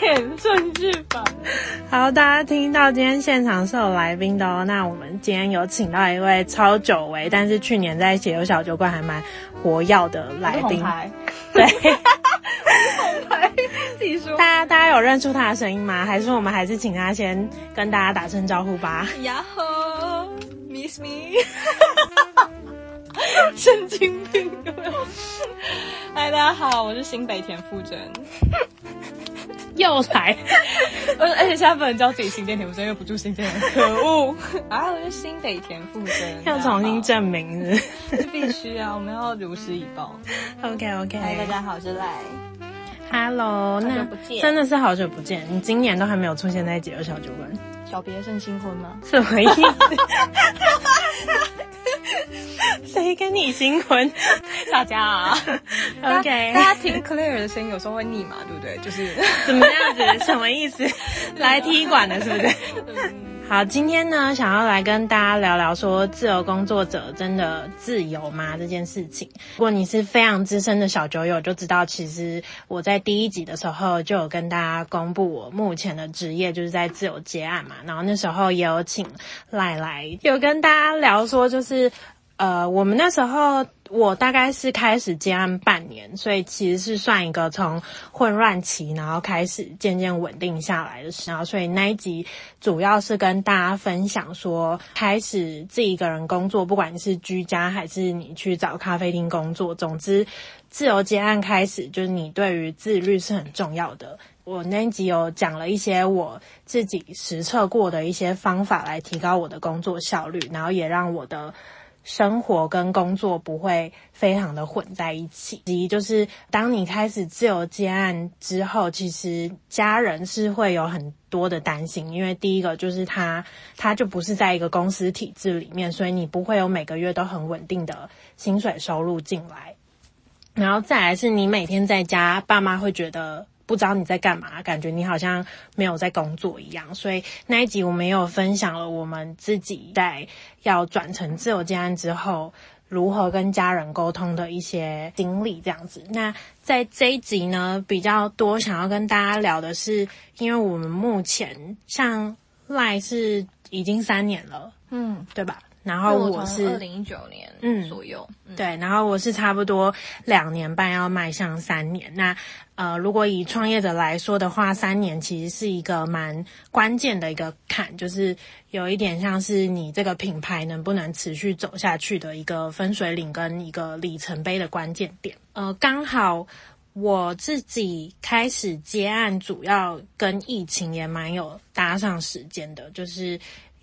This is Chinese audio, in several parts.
点顺序吧。好，大家听到今天现场是有来宾的哦。那我们今天有请到一位超久违，但是去年在解忧小酒馆还蛮活跃的来宾。对，红牌，自己说。大家大家有认出他的声音吗？还是我们还是请他先跟大家打声招呼吧。呀吼，Miss Me，神经病有没有？嗨，大家好，我是新北田馥甄。又来，而而且现在不能叫自己新店田馥甄，因为不住新店，可恶！啊，我是新北田馥甄，要重新证明是，是必须啊，我们要如实以报。OK OK，嗨，大家好，我是赖。Hello，那真的是好久不见，你今年都还没有出现在解忧小酒馆，小别胜新婚吗？什么意思？谁跟你新婚？大家啊，OK，大家听 Claire 的声音有时候会腻嘛，对不对？就是怎么样子？什么意思？来踢馆的是不是？好，今天呢，想要来跟大家聊聊说，自由工作者真的自由吗？这件事情。如果你是非常资深的小酒友，就知道其实我在第一集的时候就有跟大家公布我目前的职业就是在自由接案嘛，然后那时候也有请赖来有跟大家聊说，就是。呃，我们那时候我大概是开始接案半年，所以其实是算一个从混乱期，然后开始渐渐稳定下来的时候。所以那一集主要是跟大家分享说，开始自己一个人工作，不管是居家还是你去找咖啡厅工作，总之自由接案开始，就是你对于自律是很重要的。我那一集有讲了一些我自己实测过的一些方法，来提高我的工作效率，然后也让我的。生活跟工作不会非常的混在一起。其就是当你开始自由接案之后，其实家人是会有很多的担心，因为第一个就是他他就不是在一个公司体制里面，所以你不会有每个月都很稳定的薪水收入进来。然后再来是你每天在家，爸妈会觉得。不知道你在干嘛，感觉你好像没有在工作一样。所以那一集我们也有分享了我们自己在要转成自由接案之后，如何跟家人沟通的一些经历，这样子。那在这一集呢，比较多想要跟大家聊的是，因为我们目前像赖是已经三年了，嗯，对吧？然后我是二零一九年嗯左右，嗯，对，然后我是差不多两年半要迈向三年。那呃，如果以创业者来说的话，三年其实是一个蛮关键的一个坎，就是有一点像是你这个品牌能不能持续走下去的一个分水岭跟一个里程碑的关键点。呃，刚好我自己开始接案，主要跟疫情也蛮有搭上时间的，就是。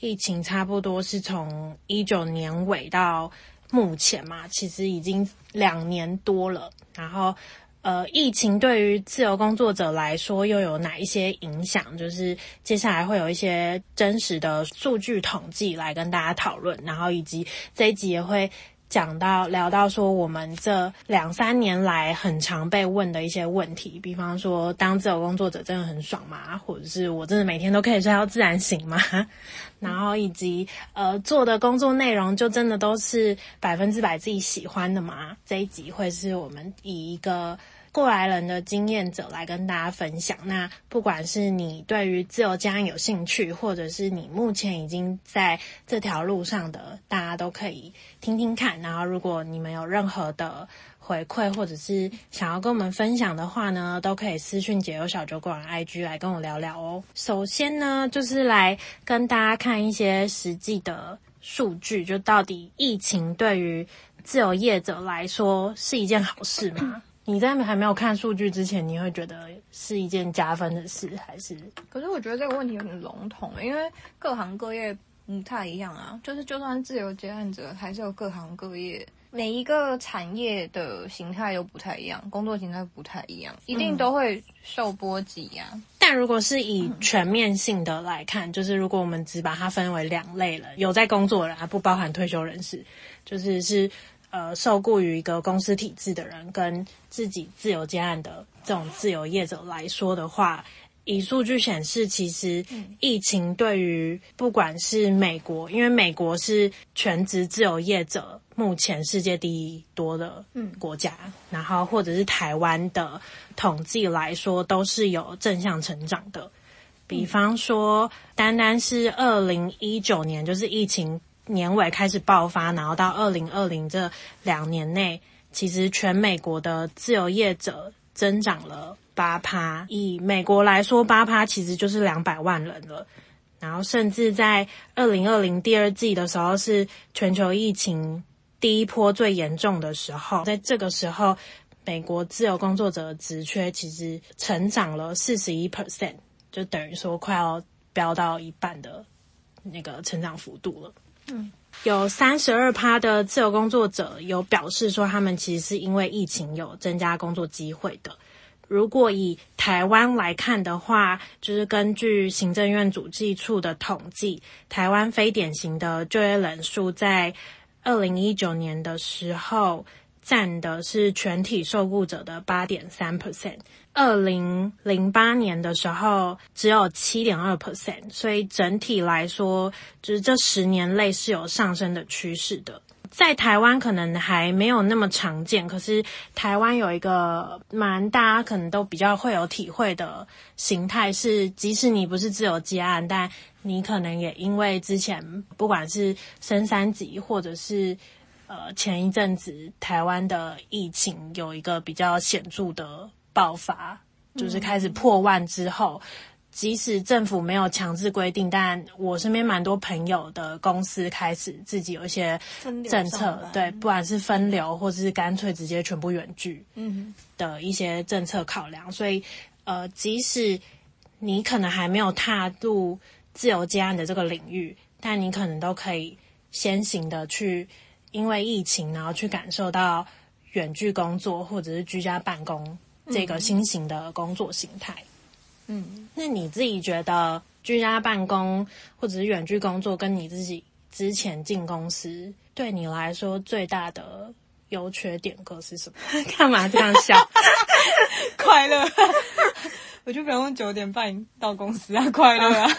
疫情差不多是从一九年尾到目前嘛，其实已经两年多了。然后，呃，疫情对于自由工作者来说又有哪一些影响？就是接下来会有一些真实的数据统计来跟大家讨论，然后以及这一集也会。讲到聊到说，我们这两三年来很常被问的一些问题，比方说，当自由工作者真的很爽吗？或者是我真的每天都可以睡到自然醒吗？然后以及呃，做的工作内容就真的都是百分之百自己喜欢的吗？这一集会是我们以一个。过来人的经验者来跟大家分享。那不管是你对于自由家有兴趣，或者是你目前已经在这条路上的，大家都可以听听看。然后，如果你们有任何的回馈，或者是想要跟我们分享的话呢，都可以私讯解忧小酒馆 IG 来跟我聊聊哦。首先呢，就是来跟大家看一些实际的数据，就到底疫情对于自由业者来说是一件好事吗？你在还没有看数据之前，你会觉得是一件加分的事，还是？可是我觉得这个问题有点笼统，因为各行各业不太一样啊。就是就算自由接案者，还是有各行各业，每一个产业的形态又不太一样，工作形态不太一样，一定都会受波及呀、啊。但如果是以全面性的来看，就是如果我们只把它分为两类了，有在工作的人，还不包含退休人士，就是是呃受雇于一个公司体制的人，跟自己自由接案的这种自由业者来说的话。以数据显示，其实疫情对于不管是美国，因为美国是全职自由业者目前世界第一多的国家，然后或者是台湾的统计来说，都是有正向成长的。比方说，单单是二零一九年，就是疫情年尾开始爆发，然后到二零二零这两年内，其实全美国的自由业者增长了。八趴，以美国来说，八趴其实就是两百万人了。然后，甚至在二零二零第二季的时候，是全球疫情第一波最严重的时候。在这个时候，美国自由工作者的职缺其实成长了四十一 percent，就等于说快要飙到一半的那个成长幅度了。嗯，有三十二趴的自由工作者有表示说，他们其实是因为疫情有增加工作机会的。如果以台湾来看的话，就是根据行政院主计处的统计，台湾非典型的就业人数在二零一九年的时候占的是全体受雇者的八点三 percent，二零零八年的时候只有七点二 percent，所以整体来说，就是这十年内是有上升的趋势的。在台湾可能还没有那么常见，可是台湾有一个蛮大家可能都比较会有体会的形态是，即使你不是自由接案，但你可能也因为之前不管是升三级，或者是呃前一阵子台湾的疫情有一个比较显著的爆发，就是开始破万之后。即使政府没有强制规定，但我身边蛮多朋友的公司开始自己有一些政策，对，不管是分流或者是干脆直接全部远距，嗯，的一些政策考量。所以，呃，即使你可能还没有踏入自由接案的这个领域，但你可能都可以先行的去，因为疫情，然后去感受到远距工作或者是居家办公这个新型的工作形态。嗯，那你自己觉得居家办公或者是远距工作，跟你自己之前进公司，对你来说最大的优缺点各是什么？干嘛这样笑？快乐，我就不用九点半到公司啊，快乐啊。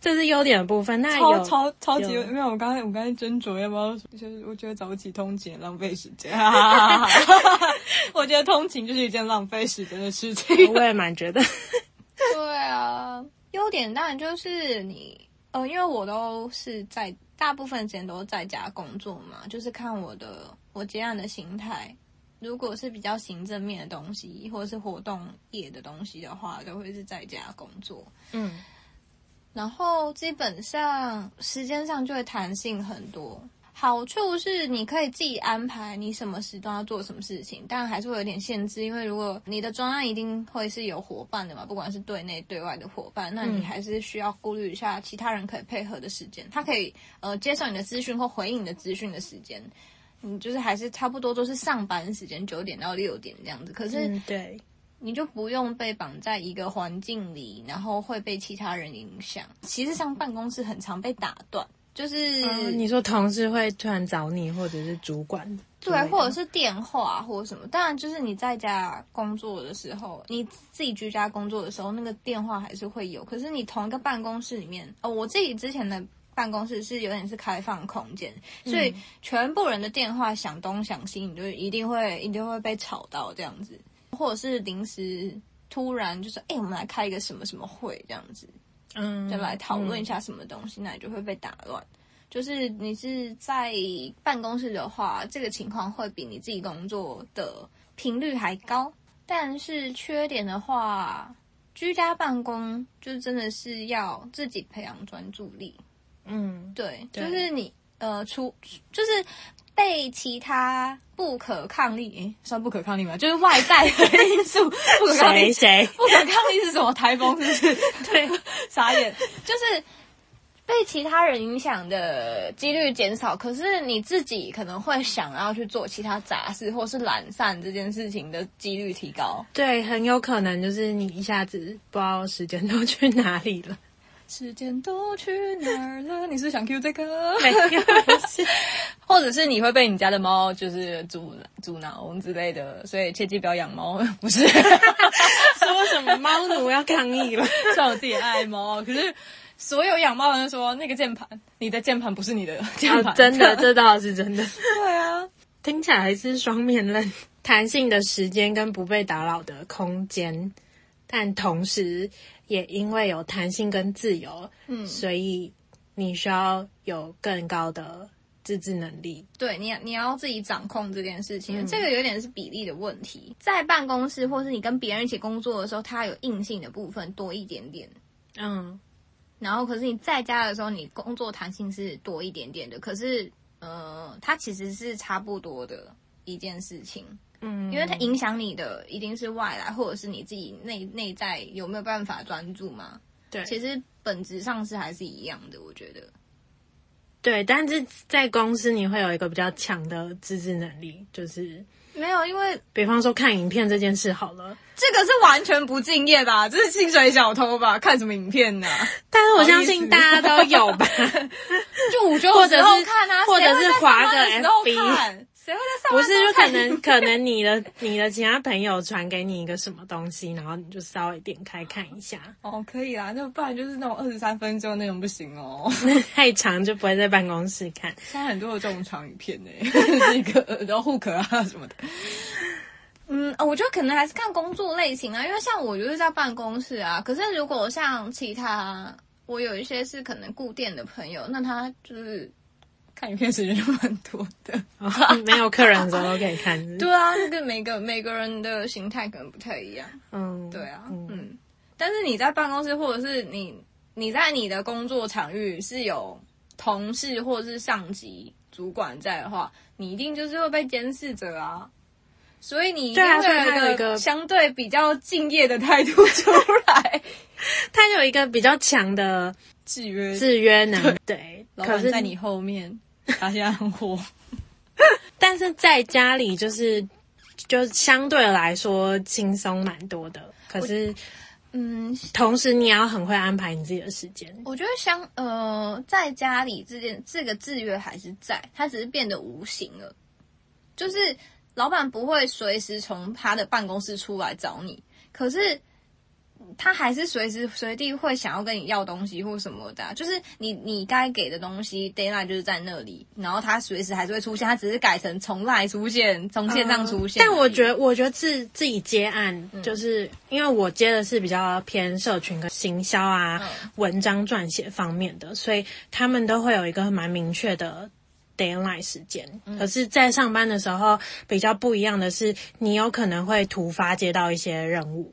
这是优点的部分，那超超超级，因为我刚才我刚才斟酌要不要，就是我觉得早起通勤浪费时间，我觉得通勤就是一件浪费时间的事情，我也蛮觉得。对啊，优点当然就是你，呃，因为我都是在大部分时间都在家工作嘛，就是看我的我接案的形态，如果是比较行政面的东西，或者是活动业的东西的话，都会是在家工作，嗯。然后基本上时间上就会弹性很多，好处是你可以自己安排你什么时段要做什么事情，但还是会有点限制，因为如果你的专案一定会是有伙伴的嘛，不管是对内对外的伙伴，那你还是需要顾虑一下其他人可以配合的时间，他可以呃接受你的资讯或回应你的资讯的时间，你就是还是差不多都是上班时间九点到六点这样子，可是、嗯、对。你就不用被绑在一个环境里，然后会被其他人影响。其实上办公室很常被打断，就是、嗯、你说同事会突然找你，或者是主管，对，或者是电话或者什么。当然，就是你在家工作的时候，你自己居家工作的时候，那个电话还是会有。可是你同一个办公室里面，哦，我自己之前的办公室是有点是开放空间，所以全部人的电话响东响西，你就一定会一定会被吵到这样子。或者是临时突然就是，哎、欸，我们来开一个什么什么会这样子，嗯，就来讨论一下什么东西，嗯、那你就会被打乱。就是你是在办公室的话，这个情况会比你自己工作的频率还高。但是缺点的话，居家办公就真的是要自己培养专注力。嗯，对，对就是你呃，出就是。被其他不可抗力，诶、欸，算不可抗力吗？就是外在的因素 不可抗力。谁？不可抗力是什么？台风是不是？对，傻眼。就是被其他人影响的几率减少，可是你自己可能会想要去做其他杂事，或是懒散这件事情的几率提高。对，很有可能就是你一下子不知道时间都去哪里了。时间都去哪儿了？你是想 Q 这个？没有，或者是你会被你家的猫就是阻阻挠之类的，所以切记不要养猫。不是 说什么猫奴要抗议了？像我自己爱猫，可是。所有养猫人说，那个键盘，你的键盘不是你的键盘。哦，真的，这倒是真的。对啊，听起来还是双面刃。弹性的时间跟不被打扰的空间，但同时也因为有弹性跟自由，嗯，所以你需要有更高的自制能力。对，你你要自己掌控这件事情，嗯，这个有点是比例的问题。在办公室或是你跟别人一起工作的时候，它有硬性的部分多一点点。嗯。然后，可是你在家的时候，你工作弹性是多一点点的。可是，呃，它其实是差不多的一件事情。嗯，因为它影响你的一定是外来，或者是你自己内内在有没有办法专注嘛？对，其实本质上是还是一样的，我觉得。对，但是在公司你会有一个比较强的自制能力，就是。没有，因为比方说看影片这件事好了，这个是完全不敬业吧？这是薪水小偷吧？看什么影片呢？但是我相信大家都有吧？就午休的时候看啊，或者是滑个 FB。谁会在上不是，就可能可能你的你的其他朋友传给你一个什么东西，然后你就稍微点开看一下。哦，可以啦，那不然就是那种二十三分钟那种不行哦，太长就不会在办公室看。现在很多的这种长影片呢，那个然后 hook 啊什么的。嗯，我觉得可能还是看工作类型啊，因为像我就是在办公室啊，可是如果像其他我有一些是可能固定的朋友，那他就是。看影片时间就蛮多的，哦，没有客人的时候都可以看？对啊，那个每个每个人的形态可能不太一样。嗯，对啊，嗯，嗯。但是你在办公室，或者是你你在你的工作场域是有同事或者是上级主管在的话，你一定就是会被监视着啊。所以你一定会有一个相对比较敬业的态度出来。他有一个比较强的制约制约能力，对，老板在你后面。他现在很火，但是在家里就是就相对来说轻松蛮多的。可是，嗯，同时你也要很会安排你自己的时间。我觉得相呃，在家里这件这个制约还是在，它只是变得无形了。就是老板不会随时从他的办公室出来找你，可是。他还是随时随地会想要跟你要东西或什么的，啊，就是你你该给的东西，deadline 就是在那里，然后他随时还是会出现，他只是改成从来出现，从线上出现，呃。但我觉得，我觉得自自己接案，就是因为我接的是比较偏社群跟行销啊，嗯、文章撰写方面的，所以他们都会有一个蛮明确的 d a y l i g h t 时间。嗯、可是，在上班的时候比较不一样的是，你有可能会突发接到一些任务。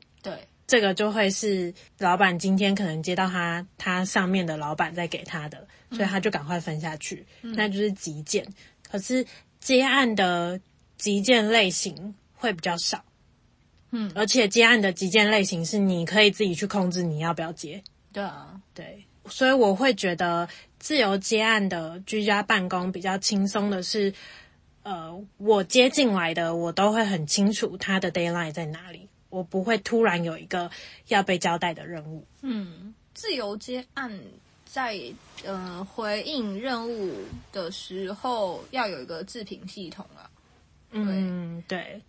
对。这个就会是老板今天可能接到他他上面的老板再给他的，所以他就赶快分下去，嗯、那就是急件。可是接案的急件类型会比较少，嗯，而且接案的急件类型是你可以自己去控制你要不要接。对啊，对，所以我会觉得自由接案的居家办公比较轻松的是，呃，我接进来的我都会很清楚他的 deadline 在哪里。我不会突然有一个要被交代的任务。嗯，自由接案在呃回应任务的时候要有一个自评系统啊。嗯，对，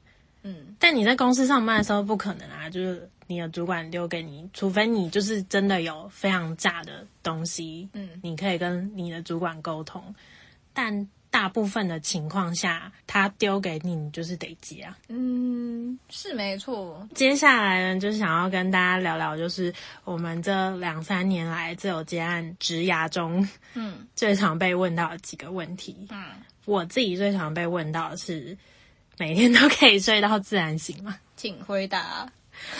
嗯，但你在公司上班的时候不可能啊，就是你的主管丢给你，除非你就是真的有非常炸的东西，嗯，你可以跟你的主管沟通，但。大部分的情况下，他丢给你，你就是得接啊。嗯，是没错。接下来呢，就是想要跟大家聊聊，就是我们这两三年来自由接案职涯中，嗯，最常被问到的几个问题。嗯，我自己最常被问到的是，每天都可以睡到自然醒吗？请回答。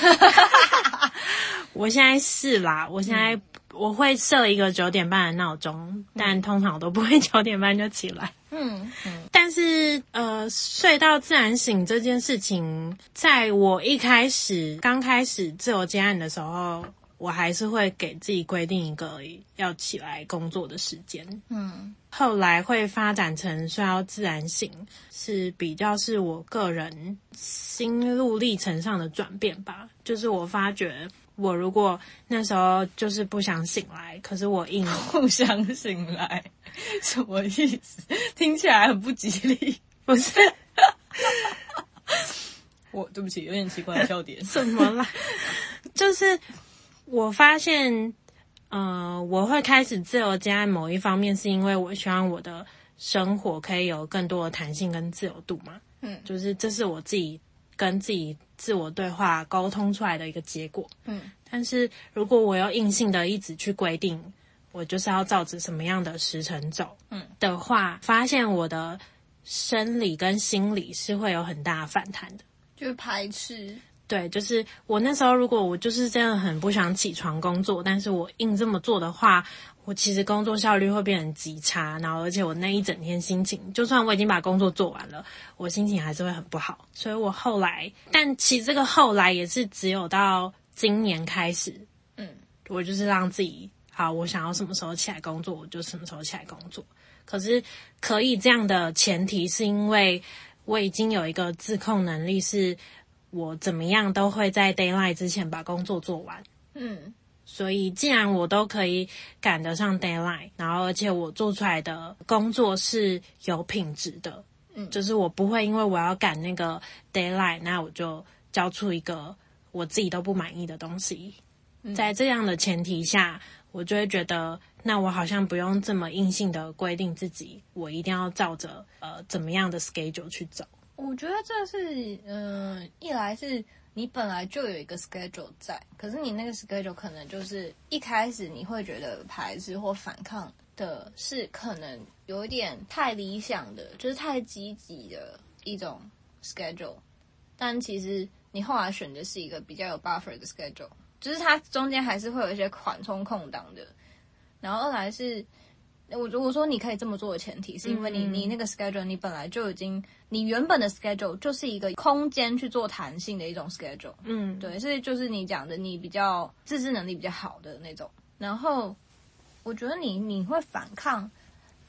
我现在是啦，我现在我会设一个九点半的闹钟，嗯，但通常我都不会九点半就起来。嗯，嗯，但是呃，睡到自然醒这件事情，在我一开始刚开始自由接案的时候，我还是会给自己规定一个要起来工作的时间。嗯，后来会发展成需要自然醒，是比较是我个人心路历程上的转变吧。就是我发觉，我如果那时候就是不想醒来，可是我硬 不想醒来，什么意思？听起来很不吉利，不是？我对不起，有点奇怪的笑点。什么啦？就是。我发现，呃，我会开始自由接案某一方面，是因为我希望我的生活可以有更多的弹性跟自由度嘛。嗯，就是这是我自己跟自己自我对话沟通出来的一个结果。嗯，但是如果我要硬性的一直去规定，我就是要照着什么样的时辰走，嗯的话，发现我的生理跟心理是会有很大反弹的，就是排斥。对，就是我那时候，如果我就是真的很不想起床工作，但是我硬这么做的话，我其实工作效率会变成极差，然后而且我那一整天心情，就算我已经把工作做完了，我心情还是会很不好。所以我后来，但其实这个后来也是只有到今年开始，嗯，我就是让自己，好，我想要什么时候起来工作，我就什么时候起来工作。可是可以这样的前提是因为我已经有一个自控能力是。我怎么样都会在 d a y l i g h t 之前把工作做完。嗯，所以既然我都可以赶得上 d a y l i g h t 然后而且我做出来的工作是有品质的，嗯，就是我不会因为我要赶那个 d a y l i g h t 那我就交出一个我自己都不满意的东西。嗯，在这样的前提下，我就会觉得，那我好像不用这么硬性的规定自己，我一定要照着呃怎么样的 schedule 去走。我觉得这是，嗯、一来是你本来就有一个 schedule 在，可是你那个 schedule 可能就是一开始你会觉得排斥或反抗的是可能有一点太理想的，就是太积极的一种 schedule，但其实你后来选的是一个比较有 buffer 的 schedule，就是它中间还是会有一些缓冲空档的，然后二来是。我如果说你可以这么做的前提，是因为你你那个 schedule 你本来就已经，你原本的 schedule 就是一个空间去做弹性的一种 schedule，嗯，对，所以就是你讲的你比较自制能力比较好的那种。然后我觉得你你会反抗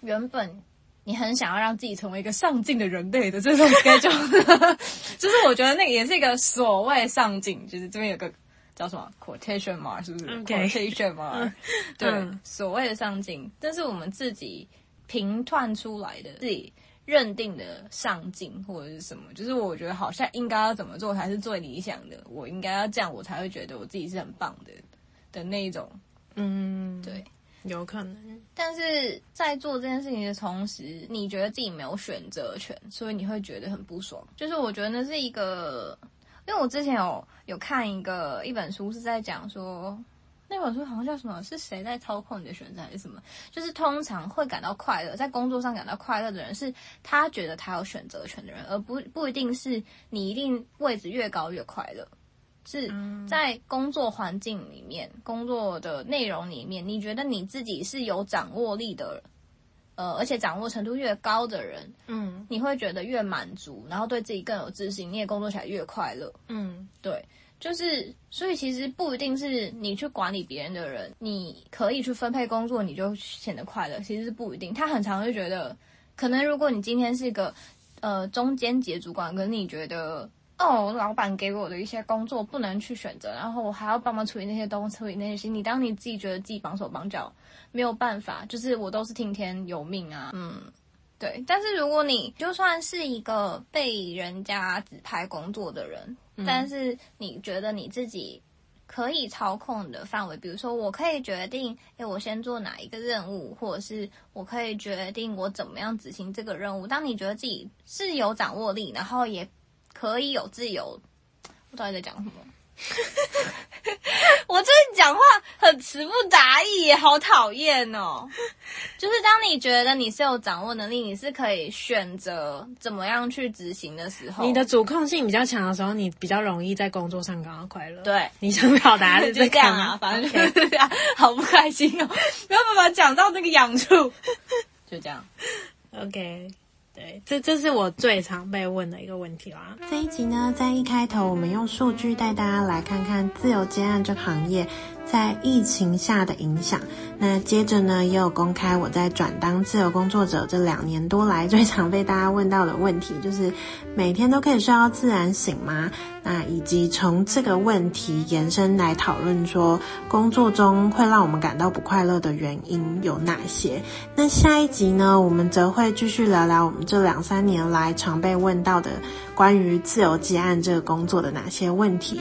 原本你很想要让自己成为一个上进的人类的这种 schedule，就是我觉得那个也是一个所谓上进，就是这边有个。叫什么 quotation mark 是不是 quotation mark？、嗯、对，嗯、所谓的上进，但是我们自己评断出来的，自己认定的上进或者是什么？就是我觉得好像应该要怎么做才是最理想的，我应该要这样，我才会觉得我自己是很棒的的那一种。嗯，对，有可能。但是在做这件事情的同时，你觉得自己没有选择权，所以你会觉得很不爽。就是我觉得那是一个。因为我之前有有看一个一本书，是在讲说，那本书好像叫什么？是谁在操控你的选择还是什么？就是通常会感到快乐，在工作上感到快乐的人，是他觉得他有选择权的人，而不不一定是你一定位置越高越快乐。是在工作环境里面，工作的内容里面，你觉得你自己是有掌握力的人。呃，而且掌握程度越高的人，嗯，你会觉得越满足，然后对自己更有自信，你也工作起来越快乐。嗯，对，就是所以其实不一定是你去管理别人的人，你可以去分配工作，你就显得快乐。其实是不一定，他很常会觉得，可能如果你今天是一个呃中间级主管，可是你觉得。哦，老板给我的一些工作不能去选择，然后我还要帮忙处理那些东西，处理那些事。你当你自己觉得自己绑手绑脚，没有办法，就是我都是听天由命啊。嗯，对。但是如果你就算是一个被人家指派工作的人，嗯、但是你觉得你自己可以操控的范围，比如说我可以决定，诶，我先做哪一个任务，或者是我可以决定我怎么样执行这个任务。当你觉得自己是有掌握力，然后也。可以有自由，我到底在讲什么？我最近讲话很词不达意，好讨厌哦！就是当你觉得你是有掌握能力，你是可以选择怎么样去执行的时候，你的主控性比较强的时候，你比较容易在工作上感到快乐。对，你想表达的 是就这样啊，反正就是这样，好不开心哦，没有办法讲到那个痒处，就这样，OK。对，这这是我最常被问的一个问题啦。这一集呢，在一开头，我们用数据带大家来看看自由接案这个行业在疫情下的影响。那接着呢，也有公开我在转当自由工作者这两年多来最常被大家问到的问题，就是每天都可以睡到自然醒吗？那以及从这个问题延伸来讨论说，工作中会让我们感到不快乐的原因有哪些？那下一集呢，我们则会继续聊聊我们这两三年来常被问到的关于自由接案这个工作的哪些问题。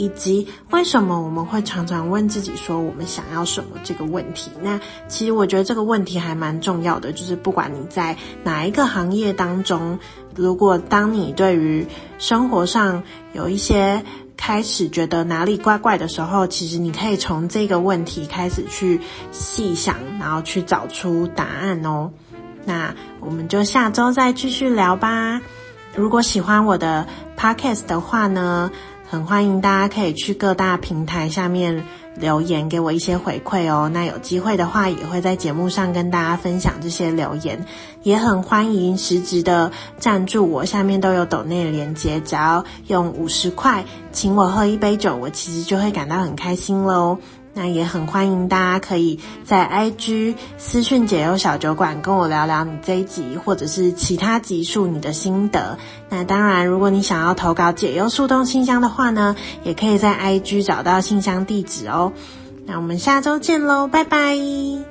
以及为什么我们会常常问自己说我们想要什么这个问题？那其实我觉得这个问题还蛮重要的，就是不管你在哪一个行业当中，如果当你对于生活上有一些开始觉得哪里怪怪的时候，其实你可以从这个问题开始去细想，然后去找出答案哦。那我们就下周再继续聊吧。如果喜欢我的 podcast 的话呢，很欢迎大家可以去各大平台下面留言给我一些回馈哦。那有机会的话，也会在节目上跟大家分享这些留言。也很欢迎实质的赞助我，下面都有抖内链接，只要用五十块请我喝一杯酒，我其实就会感到很开心喽。那也很欢迎大家可以在 IG 私讯解忧小酒馆跟我聊聊你这一集或者是其他集数你的心得。那当然，如果你想要投稿解忧树洞信箱的话呢，也可以在 IG 找到信箱地址哦。那我们下周见喽，拜拜。